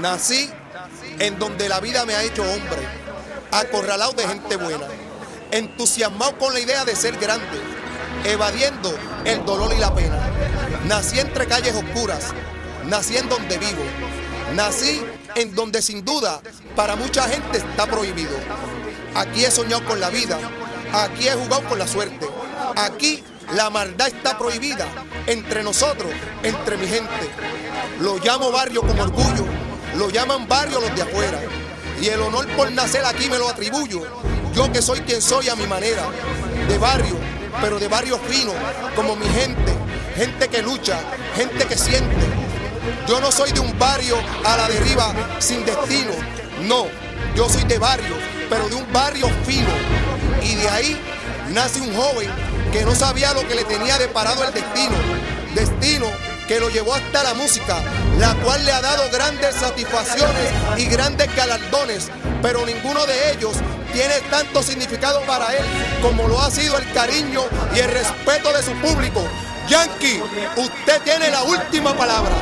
Nací en donde la vida me ha hecho hombre, acorralado de gente buena, entusiasmado con la idea de ser grande, evadiendo el dolor y la pena. Nací entre calles oscuras, nací en donde vivo, nací en donde sin duda para mucha gente está prohibido. Aquí he soñado con la vida, aquí he jugado con la suerte, aquí la maldad está prohibida entre nosotros, entre mi gente. Lo llamo barrio con orgullo, lo llaman barrio los de afuera. Y el honor por nacer aquí me lo atribuyo. Yo que soy quien soy a mi manera, de barrio, pero de barrio fino, como mi gente, gente que lucha, gente que siente. Yo no soy de un barrio a la deriva sin destino, no, yo soy de barrio, pero de un barrio fino. Y de ahí nace un joven que no sabía lo que le tenía deparado el destino. Destino que lo llevó hasta la música, la cual le ha dado grandes satisfacciones y grandes galardones, pero ninguno de ellos tiene tanto significado para él como lo ha sido el cariño y el respeto de su público. Yankee, usted tiene la última palabra.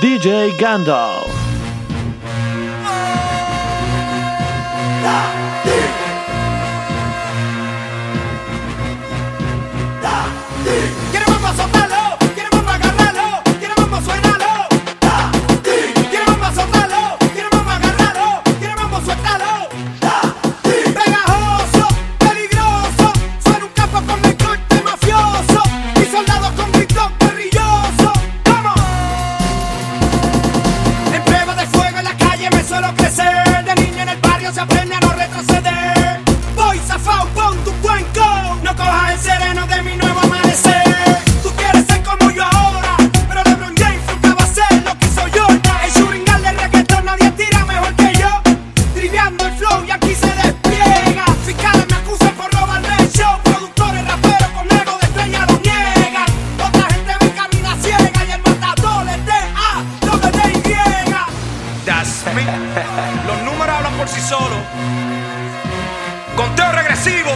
DJ Gandalf. Los números hablan por sí solos. Conteo regresivo.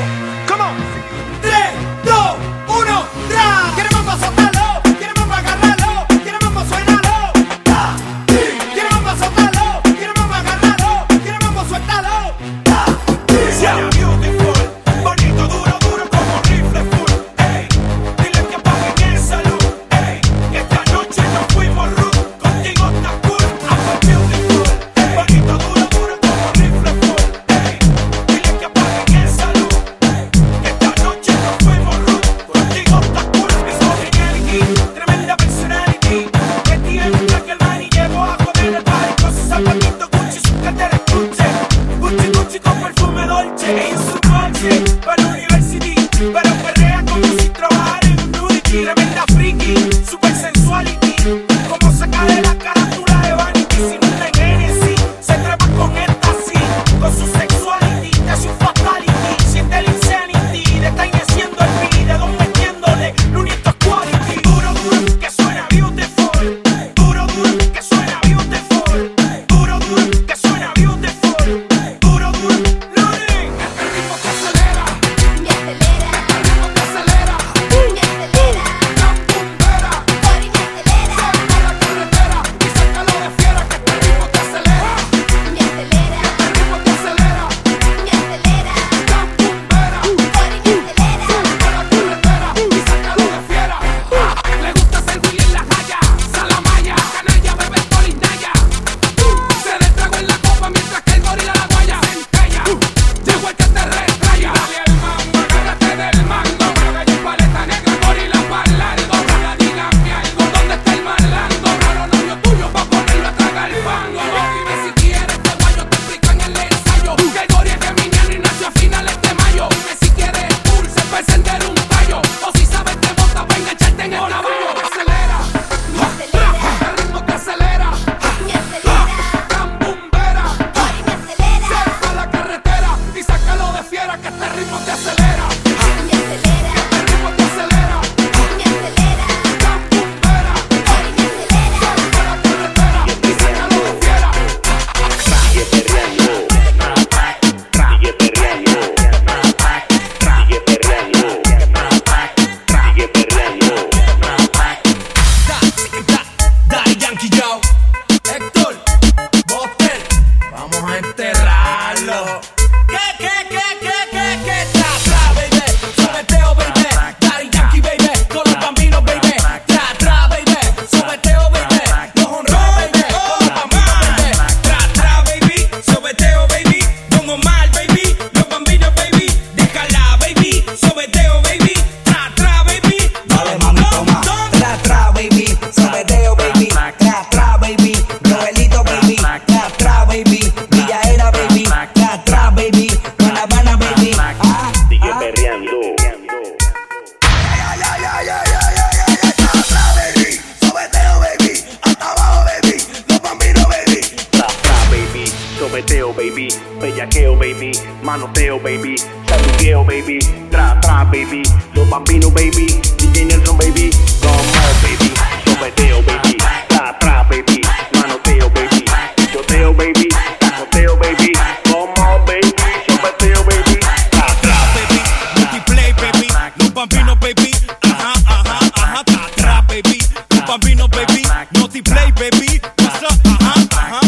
Los bambinos, baby, ajá, ajá, ajá, tra, tra, baby, los bambinos, baby, multiplay, baby, what's up, ajá, ajá.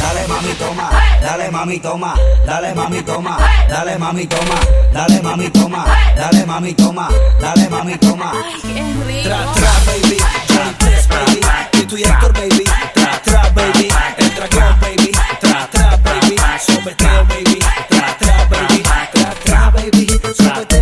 Dale mami toma, dale mami toma, dale mami toma, dale mami toma, dale mami toma, dale mami toma, dale mami toma. Tra tra baby, Johnny Press baby, Tito y Héctor baby, tra tra baby, el dragón baby, tra tra baby, sobeteo baby, tra tra baby, tra tra baby, sobeteo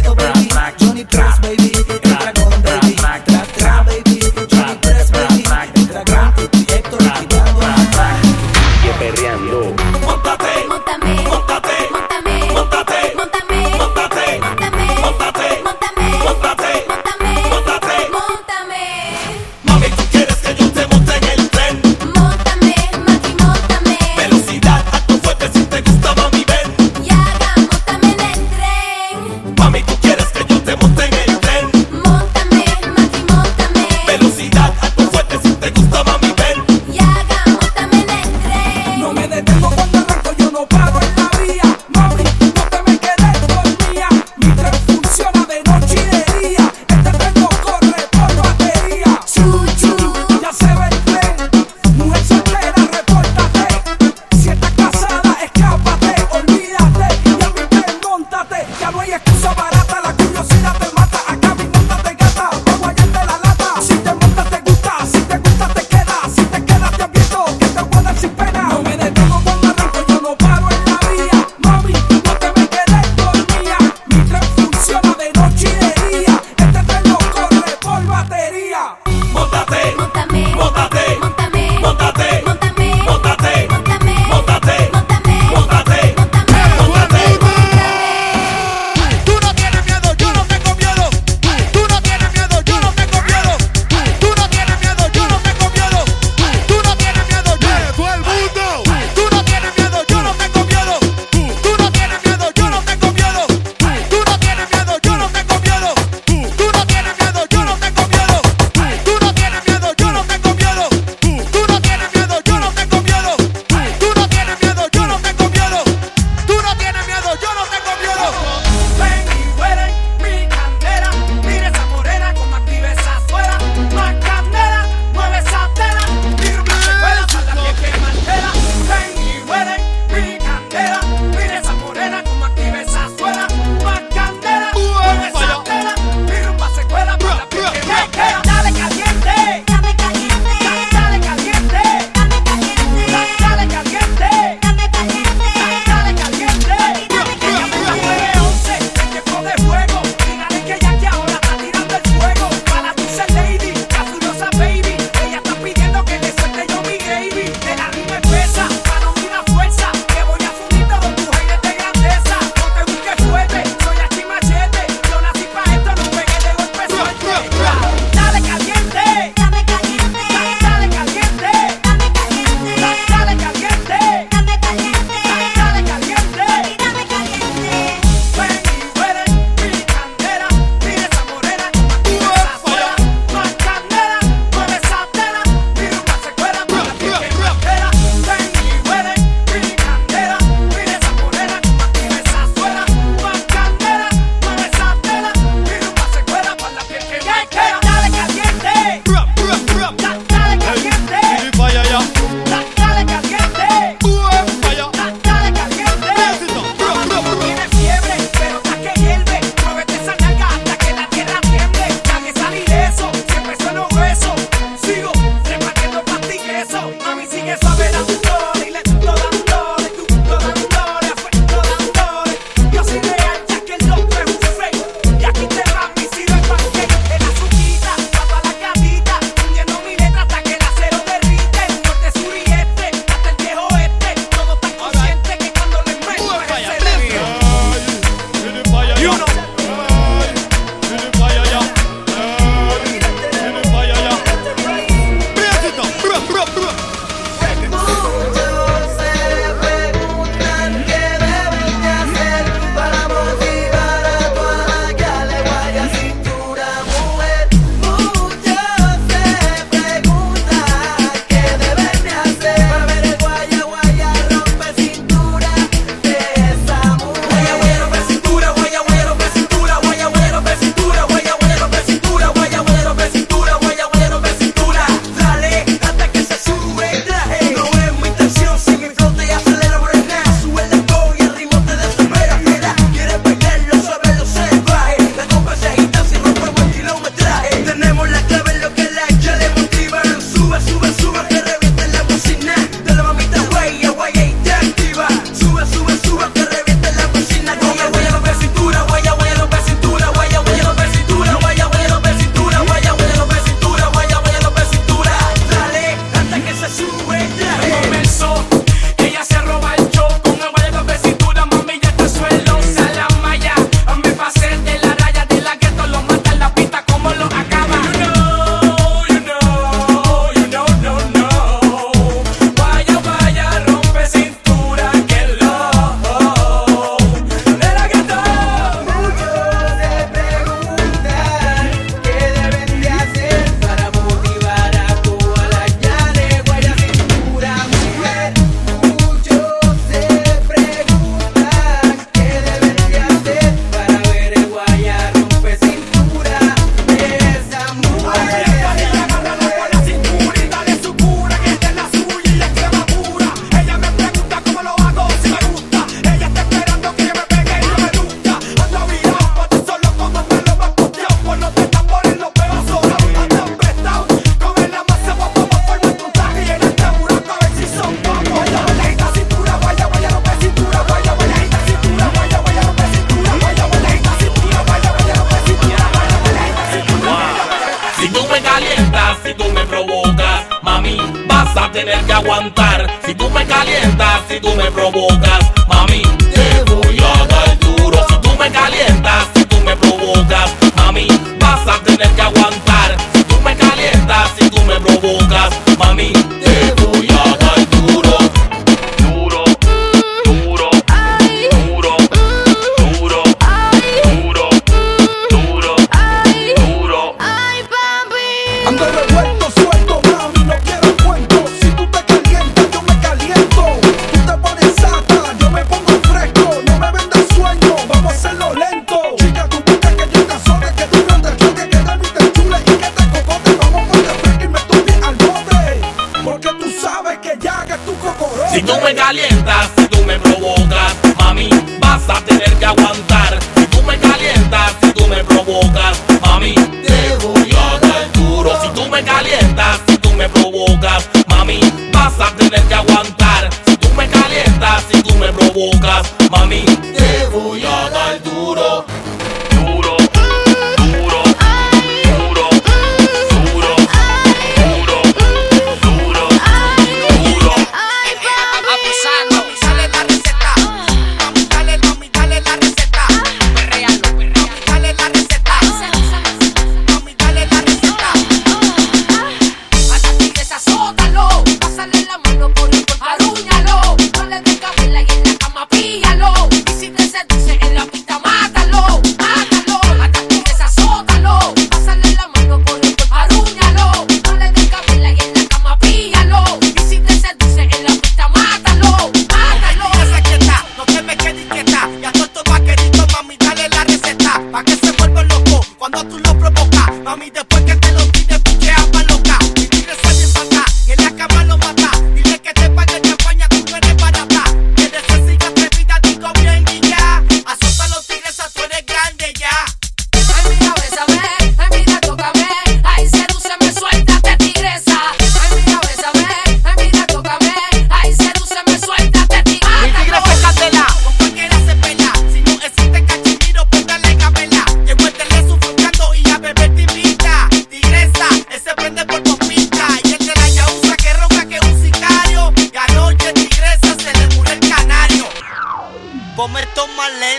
provocas, mami,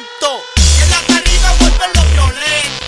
violento. En la arriba vuelven los violentos.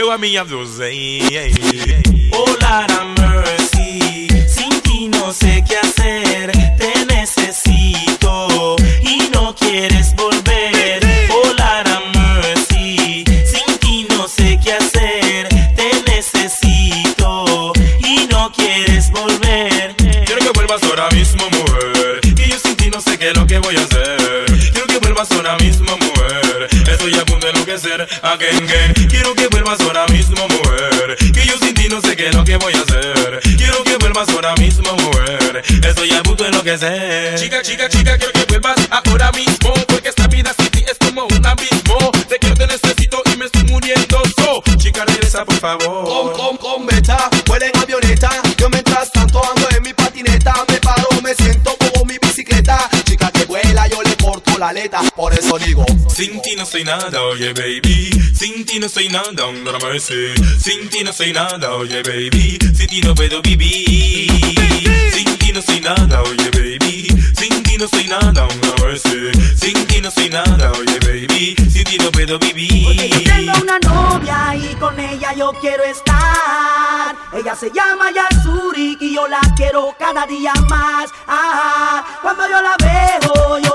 eu a minha blusa. Ei, ei, ei. Oh, Lord mercy, sinto ti não sei o que fazer. Chica, chica, chica, quiero que vuelvas ahora mismo. Porque esta vida sin ti es como un abismo. Te quiero, te necesito y me estoy muriendo. So, chica, regresa por favor. Con, con, con, beta, vuelen avioneta. por eso digo Sin ti no soy nada, oye baby. Sin ti no soy nada, un no mercy Sin ti no soy nada, oye baby. Sin ti no puedo vivir. Sin ti no soy nada, oye baby. Sin ti no soy nada, un no mercy Sin ti no soy nada, oye baby. Sin ti no puedo vivir. Porque yo tengo una novia y con ella yo quiero estar. Ella se llama Yasuri y yo la quiero cada día más. Ah, ah, ah. Cuando yo la veo yo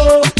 show.